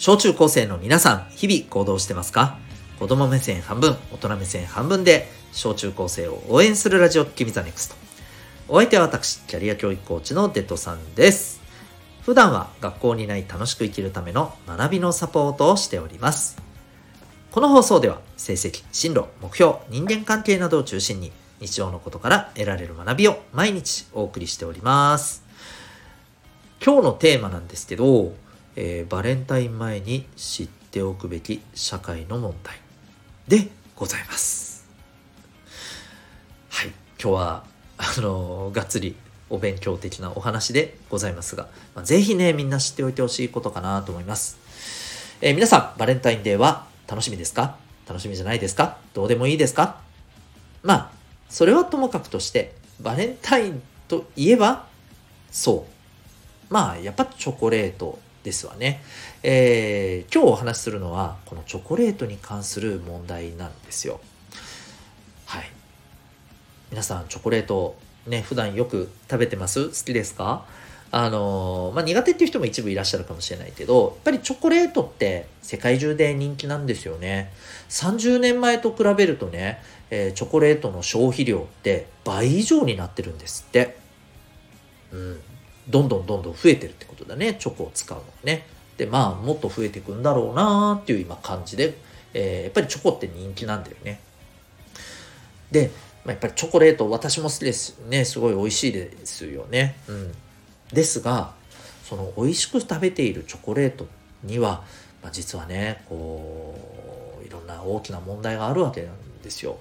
小中高生の皆さん、日々行動してますか？子供目線半分、大人目線半分で、小中高生を応援するラジオ、君 the NEXT。お相手は私、キャリア教育コーチのデトさんです。普段は学校にない楽しく生きるための学びのサポートをしております。この放送では、成績、進路、目標、人間関係などを中心に、日常のことから得られる学びを毎日お送りしております。今日のテーマなんですけど、えー、バレンタイン前に知っておくべき社会の問題でございます。はい、今日はあのがっつりお勉強的なお話でございますが、まあ、ぜひねみんな知っておいてほしいことかなと思います。えー、皆さんバレンタインデーは楽しみですか？楽しみじゃないですか？どうでもいいですか？まあそれはともかくとしてバレンタインといえばそう。まあやっぱチョコレート。ですわね。えー、今日お話しするのはこのチョコレートに関する問題なんですよ。はい。皆さんチョコレートね普段よく食べてます？好きですか？あのまあ、苦手っていう人も一部いらっしゃるかもしれないけどやっぱりチョコレートって世界中で人気なんですよね30年前と比べるとね、えー、チョコレートの消費量って倍以上になってるんですってうんどんどんどんどん増えてるってことだね。チョコを使うのね。でまあもっと増えていくんだろうなっていう今感じで、えー、やっぱりチョコって人気なんだよね。で、まあ、やっぱりチョコレート私も好きですねすごい美味しいですよね。うん。ですがその美味しく食べているチョコレートには、まあ、実はねこういろんな大きな問題があるわけなんですよ。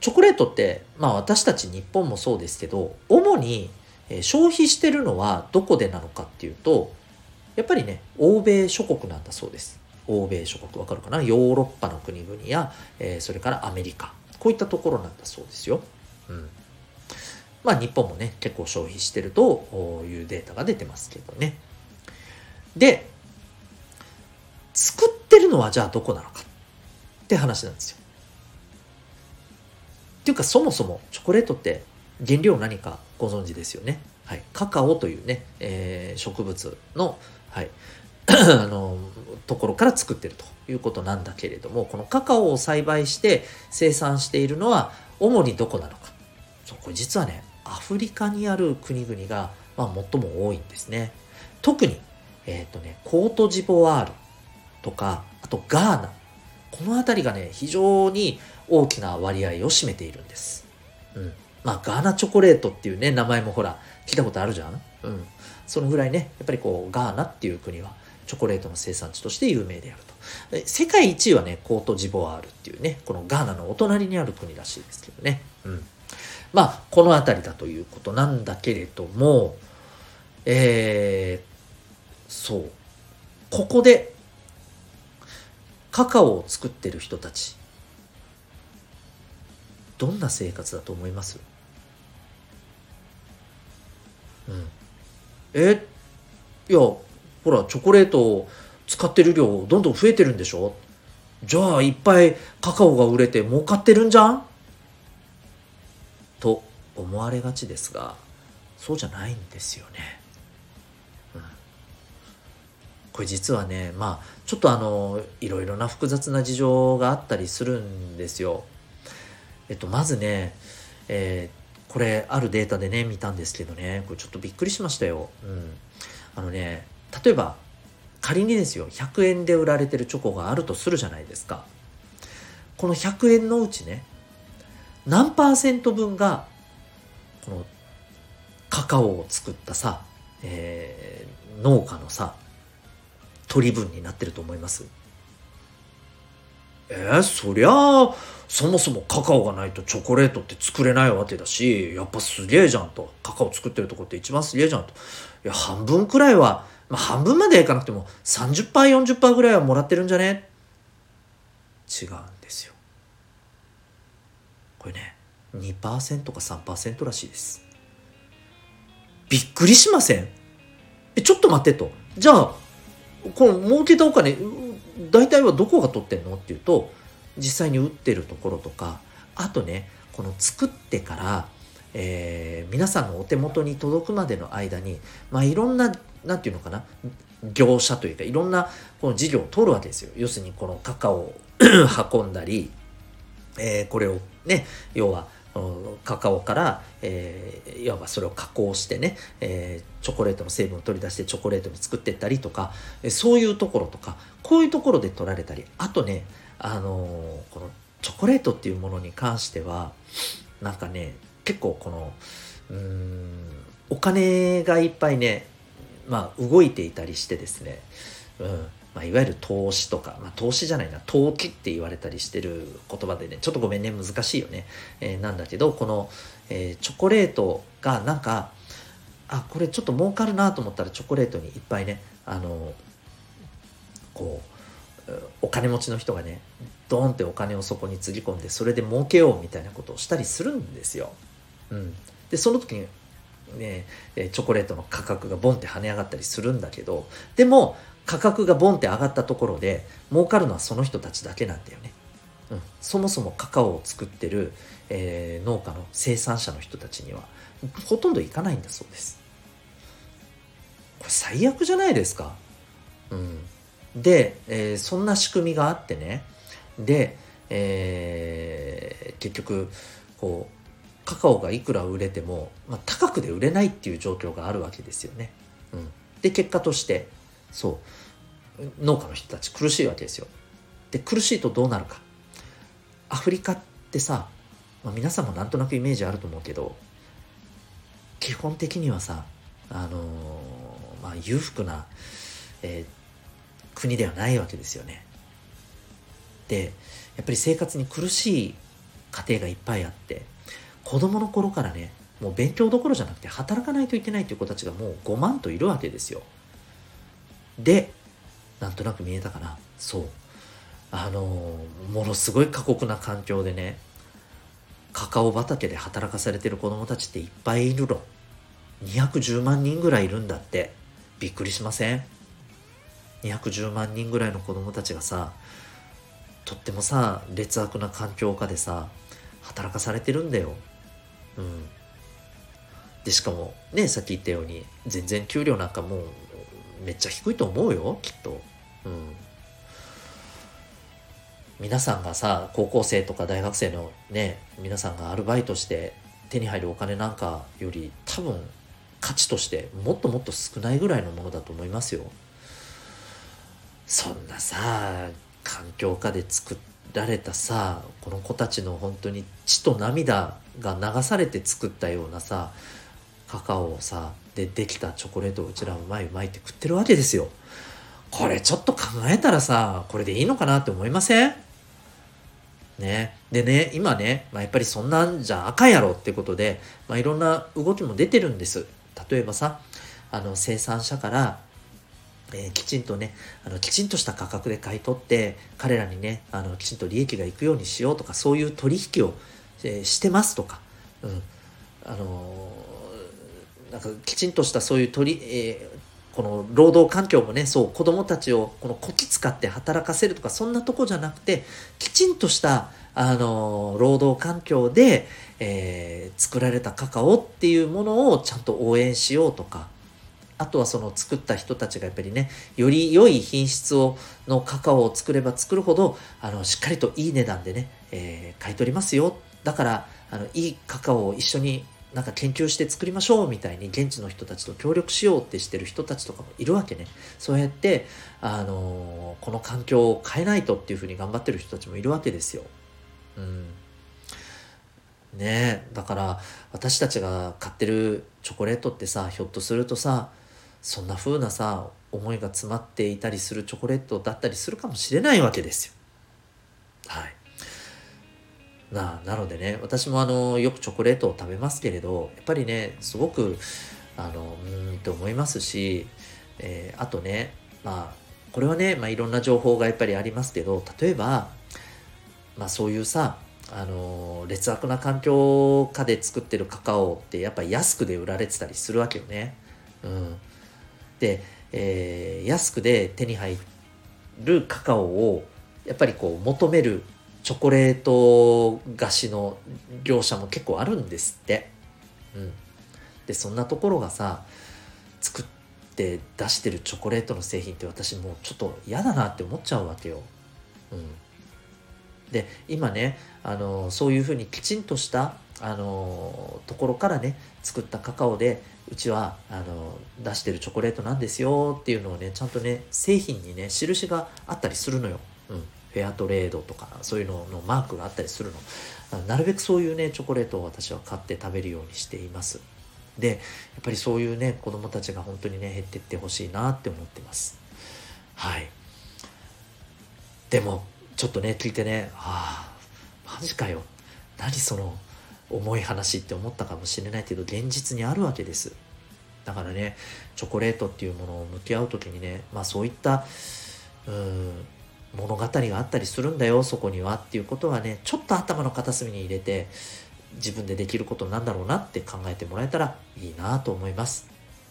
チョコレートってまあ私たち日本もそうですけど主にえ消費してるのはどこでなのかっていうとやっぱりね欧米諸国なんだそうです。欧米諸国わかるかな？ヨーロッパの国々や、えー、それからアメリカ。こういったところなんだそうですよ、うん、まあ日本もね結構消費してるというデータが出てますけどね。で作ってるのはじゃあどこなのかって話なんですよ。っていうかそもそもチョコレートって原料何かご存知ですよね。はい、カカオというね、えー、植物の、はい、あのところから作ってるということなんだけれどもこのカカオを栽培して生産しているのは主にどこなのか。そうこれ実はねアフリカにある国々が、まあ、最も多いんですね。特に、えっ、ー、とね、コートジボワールとかあとガーナ。この辺りがね非常に大きな割合を占めているんです、うん。まあ、ガーナチョコレートっていうね、名前もほら、聞いたことあるじゃん？うん。そのぐらいね、やっぱりこう、ガーナっていう国は、チョコレートの生産地として有名であると。世界一位はね、コートジボワールっていうね、このガーナのお隣にある国らしいですけどね。うん。まあ、この辺りだということなんだけれども、えー、そう。ここで、カカオを作ってる人たち、どんな生活だと思います、え？いやほらチョコレートを使ってる量どんどん増えてるんでしょ？じゃあいっぱいカカオが売れて儲かってるんじゃん？と思われがちですがそうじゃないんですよね。うん、これ実はねまあちょっとあのいろいろな複雑な事情があったりするんですよ。えっとまずね、えこれあるデータでね見たんですけどねこれちょっとびっくりしましたよ。うん、あのね例えば仮にですよ100円で売られてるチョコがあるとするじゃないですか。この100円のうちね何パーセント分がこのカカオを作ったさ、えー、農家のさ取り分になってると思いますえー、そりゃあそもそもカカオがないとチョコレートって作れないわけだしやっぱすげえじゃんと。カカオ作ってるとこって一番すげえじゃんと。いや半分くらいは、まあ、半分までいかなくても 30%40% ぐらいはもらってるんじゃね？違うんですよ。これね2%か3%らしいです。びっくりしません？えちょっと待ってと。じゃあこの儲けたお金大体はどこが取ってんの？っていうと実際に打ってるところとかあとねこの作ってから、えー、皆さんのお手元に届くまでの間に、まあ、いろんな何て言うのかな業者というかいろんなこの事業を通るわけですよ。要するにこのカカオを 運んだり、えー、これをね要はカカオから、えー、いわばそれを加工してね、えー、チョコレートの成分を取り出してチョコレートに作っていったりとか、えそういうところとかこういうところで取られたりあとね、あのー、このチョコレートっていうものに関してはなんかね結構このうんお金がいっぱいねまあ動いていたりしてですね、うん。まあ、いわゆる投資とか、まあ、投資じゃないな投機って言われたりしてる言葉でねちょっとごめんね難しいよね、えー、なんだけどこの、えー、チョコレートがなんかあこれちょっと儲かるなと思ったらチョコレートにいっぱいねあのこうお金持ちの人がねドーンってお金をそこにつぎ込んでそれで儲けようみたいなことをしたりするんですよ。うん、でその時にねチョコレートの価格がボンって跳ね上がったりするんだけどでも価格がボンって上がったところで儲かるのはその人たちだけなんだよね。うん、そもそもカカオを作ってる、えー、農家の生産者の人たちにはほとんどいかないんだそうです。これ最悪じゃないですか。うん、で、えー、そんな仕組みがあってねで、えー、結局こうカカオがいくら売れても、まあ、高くで売れないっていう状況があるわけですよね。うん、で結果としてそう。農家の人たち苦しいわけですよ。で苦しいとどうなるか。アフリカってさ、まあ、皆さんもなんとなくイメージあると思うけど基本的にはさあのー、まあ裕福な、えー、国ではないわけですよね。でやっぱり生活に苦しい家庭がいっぱいあって子供の頃からねもう勉強どころじゃなくて働かないといけないという子たちがもう5万といるわけですよ。でなんとなく見えたかな。そう。あのものすごい過酷な環境でねカカオ畑で働かされてる子供たちっていっぱいいるの。210万人ぐらいいるんだって。びっくりしません？210万人ぐらいの子供たちがさとってもさ劣悪な環境下でさ働かされてるんだよ。うん。でしかもねさっき言ったように全然給料なんかもうめっちゃ低いと思うよきっと。うん。皆さんがさ高校生とか大学生のね皆さんがアルバイトして手に入るお金なんかより多分価値としてもっともっと少ないぐらいのものだと思いますよ。そんなさ環境下で作られたさこの子たちの本当に血と涙が流されて作ったようなさカカオをさでできたチョコレートをうちらうまいうまいって食ってるわけですよ。これちょっと考えたらさこれでいいのかなって思いません？ね。でね今ね、まあ、やっぱりそんなんじゃあかんやろってことで、まあ、いろんな動きも出てるんです。例えばさあの生産者からえー、きちんとねあのきちんとした価格で買い取って彼らにねあのきちんと利益がいくようにしようとかそういう取引を、えー、してますとか、うん。あのなんかきちんとしたそういう取り、えー、この労働環境もねそう子どもたちをこのこき使って働かせるとかそんなとこじゃなくてきちんとしたあの労働環境で、えー、作られたカカオっていうものをちゃんと応援しようとかあとはその作った人たちがやっぱりねより良い品質をのカカオを作れば作るほどあのしっかりといい値段でね、えー、買い取りますよ。だからあのいいカカオを一緒になんか研究して作りましょうみたいに現地の人たちと協力しようってしてる人たちとかもいるわけね。そうやって、あの、この環境を変えないとっていうふうに頑張ってる人たちもいるわけですよ。うん。ねだから私たちが買ってるチョコレートってさ、ひょっとするとさ、そんな風なさ、思いが詰まっていたりするチョコレートだったりするかもしれないわけですよ。はい。ななのでね私もあのよくチョコレートを食べますけれどやっぱりねすごくあのうんって思いますし、えー、あとねまあこれはね、まあ、いろんな情報がやっぱりありますけど例えば、まあ、そういうさあの劣悪な環境下で作ってるカカオってやっぱり安くで売られてたりするわけよね。うん、で、えー、安くで手に入るカカオをやっぱりこう求めるチョコレート菓子の業者も結構あるんですって。うん。で、そんなところがさ、作って出してるチョコレートの製品って私もうちょっと嫌だなって思っちゃうわけよ。うん、で今ねあのそういうふうにきちんとしたあのところからね作ったカカオでうちはあの出してるチョコレートなんですよっていうのをねちゃんとね製品にね印があったりするのよ。うんフェアトレードとかそういうののマークがあったりするの。なるべくそういうねチョコレートを私は買って食べるようにしています。でやっぱりそういうね子供たちが本当にね減ってってほしいなって思ってます。はい。でもちょっとね聞いてねああマジかよ。何その重い話って思ったかもしれないけど現実にあるわけです。だからねチョコレートっていうものを向き合う時にねまあそういったうん物語があったりするんだよそこにはっていうことはねちょっと頭の片隅に入れて自分でできることなんだろうなって考えてもらえたらいいなと思います。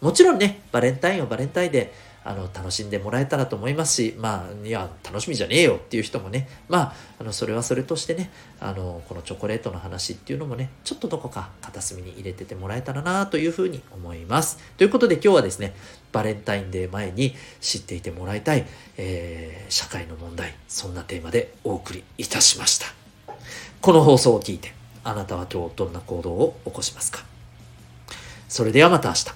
もちろんねバレンタインをバレンタインであの楽しんでもらえたらと思いますしまあいや楽しみじゃねえよっていう人もね。まああのそれはそれとしてねあのこのチョコレートの話っていうのもねちょっとどこか片隅に入れててもらえたらなというふうに思います。ということで今日はですねバレンタインデー前に知っていてもらいたい、えー、社会の問題そんなテーマでお送りいたしました。この放送を聞いてあなたは今日どんな行動を起こしますか？それではまた明日。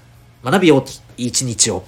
学び大きい一日を。